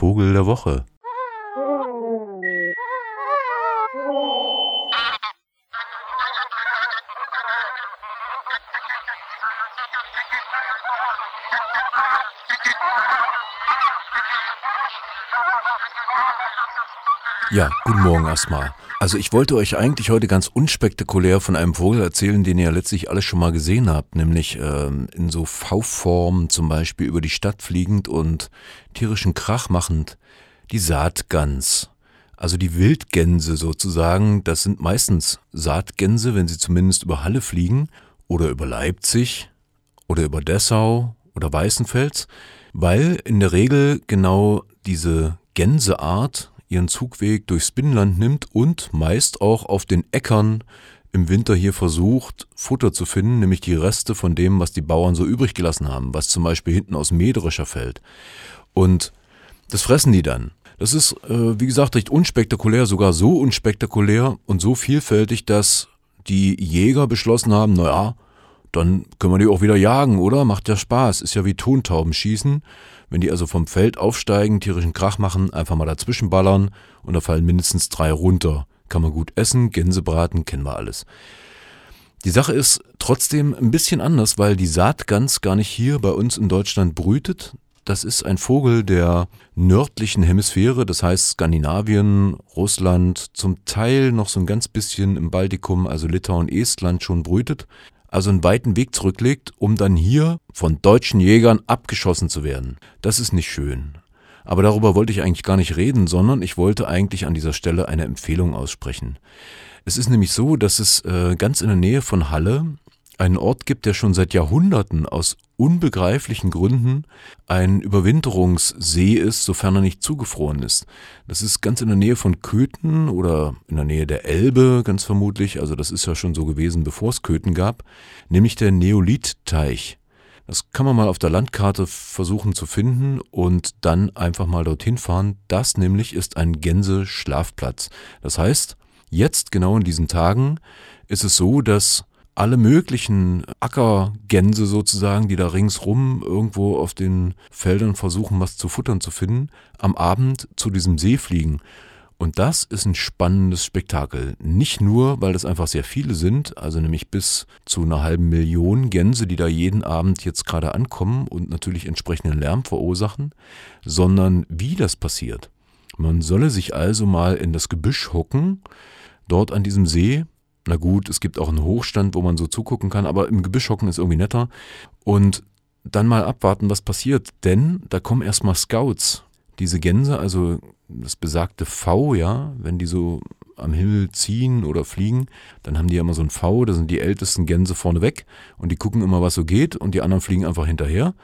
Vogel der Woche. Ja, guten Morgen erstmal. Also ich wollte euch eigentlich heute ganz unspektakulär von einem Vogel erzählen, den ihr ja letztlich alles schon mal gesehen habt, nämlich ähm, in so V-Form zum Beispiel über die Stadt fliegend und tierischen Krach machend, die Saatgans. Also die Wildgänse sozusagen, das sind meistens Saatgänse, wenn sie zumindest über Halle fliegen oder über Leipzig oder über Dessau oder Weißenfels, weil in der Regel genau diese Gänseart ihren Zugweg durchs Binnenland nimmt und meist auch auf den Äckern im Winter hier versucht, Futter zu finden, nämlich die Reste von dem, was die Bauern so übrig gelassen haben, was zum Beispiel hinten aus Mäderischer fällt. Und das fressen die dann. Das ist, äh, wie gesagt, recht unspektakulär, sogar so unspektakulär und so vielfältig, dass die Jäger beschlossen haben, naja, dann können wir die auch wieder jagen, oder? Macht ja Spaß, ist ja wie Tontauben schießen. Wenn die also vom Feld aufsteigen, tierischen Krach machen, einfach mal dazwischen ballern und da fallen mindestens drei runter. Kann man gut essen, Gänse braten, kennen wir alles. Die Sache ist trotzdem ein bisschen anders, weil die Saatgans gar nicht hier bei uns in Deutschland brütet. Das ist ein Vogel der nördlichen Hemisphäre, das heißt Skandinavien, Russland, zum Teil noch so ein ganz bisschen im Baltikum, also Litauen, Estland schon brütet also einen weiten Weg zurücklegt, um dann hier von deutschen Jägern abgeschossen zu werden. Das ist nicht schön. Aber darüber wollte ich eigentlich gar nicht reden, sondern ich wollte eigentlich an dieser Stelle eine Empfehlung aussprechen. Es ist nämlich so, dass es äh, ganz in der Nähe von Halle einen Ort gibt, der schon seit Jahrhunderten aus unbegreiflichen Gründen ein Überwinterungssee ist, sofern er nicht zugefroren ist. Das ist ganz in der Nähe von Köthen oder in der Nähe der Elbe, ganz vermutlich. Also das ist ja schon so gewesen, bevor es Köthen gab, nämlich der Neolitteich. Das kann man mal auf der Landkarte versuchen zu finden und dann einfach mal dorthin fahren. Das nämlich ist ein Gänseschlafplatz. Das heißt, jetzt genau in diesen Tagen ist es so, dass alle möglichen Ackergänse sozusagen, die da ringsrum irgendwo auf den Feldern versuchen, was zu futtern zu finden, am Abend zu diesem See fliegen. Und das ist ein spannendes Spektakel. Nicht nur, weil das einfach sehr viele sind, also nämlich bis zu einer halben Million Gänse, die da jeden Abend jetzt gerade ankommen und natürlich entsprechenden Lärm verursachen, sondern wie das passiert. Man solle sich also mal in das Gebüsch hocken, dort an diesem See, na gut, es gibt auch einen Hochstand, wo man so zugucken kann, aber im Gebüsch hocken ist irgendwie netter. Und dann mal abwarten, was passiert. Denn da kommen erstmal Scouts. Diese Gänse, also das besagte V, ja, wenn die so am Himmel ziehen oder fliegen, dann haben die ja immer so ein V, da sind die ältesten Gänse vorne weg und die gucken immer, was so geht und die anderen fliegen einfach hinterher,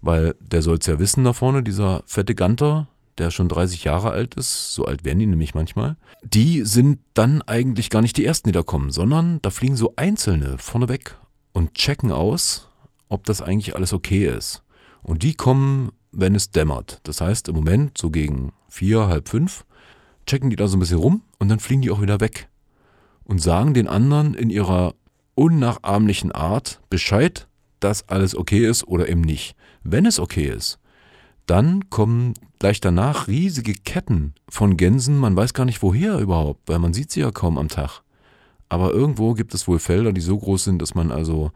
weil der soll es ja wissen da vorne, dieser fette Ganter, der schon 30 Jahre alt ist, so alt werden die nämlich manchmal, die sind dann eigentlich gar nicht die ersten, die da kommen, sondern da fliegen so Einzelne vorneweg und checken aus, ob das eigentlich alles okay ist. Und die kommen, wenn es dämmert. Das heißt, im Moment so gegen vier, halb fünf, checken die da so ein bisschen rum und dann fliegen die auch wieder weg und sagen den anderen in ihrer unnachahmlichen Art Bescheid, dass alles okay ist oder eben nicht. Wenn es okay ist, dann kommen gleich danach riesige Ketten von Gänsen. Man weiß gar nicht woher überhaupt, weil man sieht sie ja kaum am Tag. Aber irgendwo gibt es wohl Felder, die so groß sind, dass man also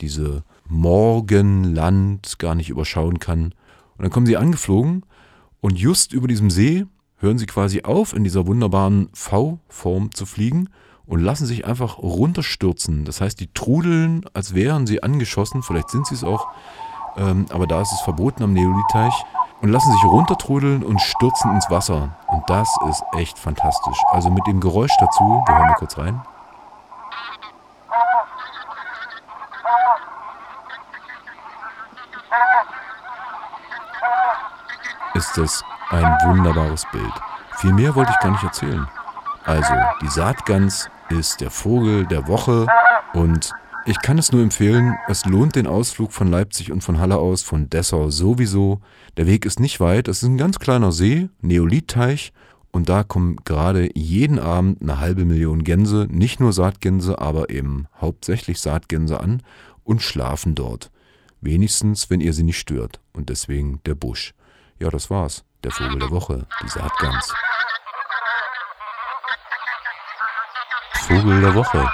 diese Morgenland gar nicht überschauen kann. Und dann kommen sie angeflogen und just über diesem See hören sie quasi auf, in dieser wunderbaren V-Form zu fliegen und lassen sich einfach runterstürzen. Das heißt, die trudeln, als wären sie angeschossen. Vielleicht sind sie es auch. Ähm, aber da ist es verboten am Neolitteich und lassen sich runtertrudeln und stürzen ins Wasser. Und das ist echt fantastisch. Also mit dem Geräusch dazu, wir hören mal kurz rein. Ist das ein wunderbares Bild. Viel mehr wollte ich gar nicht erzählen. Also, die Saatgans ist der Vogel der Woche und ich kann es nur empfehlen, es lohnt den Ausflug von Leipzig und von Halle aus, von Dessau sowieso. Der Weg ist nicht weit, es ist ein ganz kleiner See, Neolitteich, und da kommen gerade jeden Abend eine halbe Million Gänse, nicht nur Saatgänse, aber eben hauptsächlich Saatgänse an und schlafen dort. Wenigstens, wenn ihr sie nicht stört. Und deswegen der Busch. Ja, das war's. der Vogel der Woche, die Saatgans. Vogel der Woche.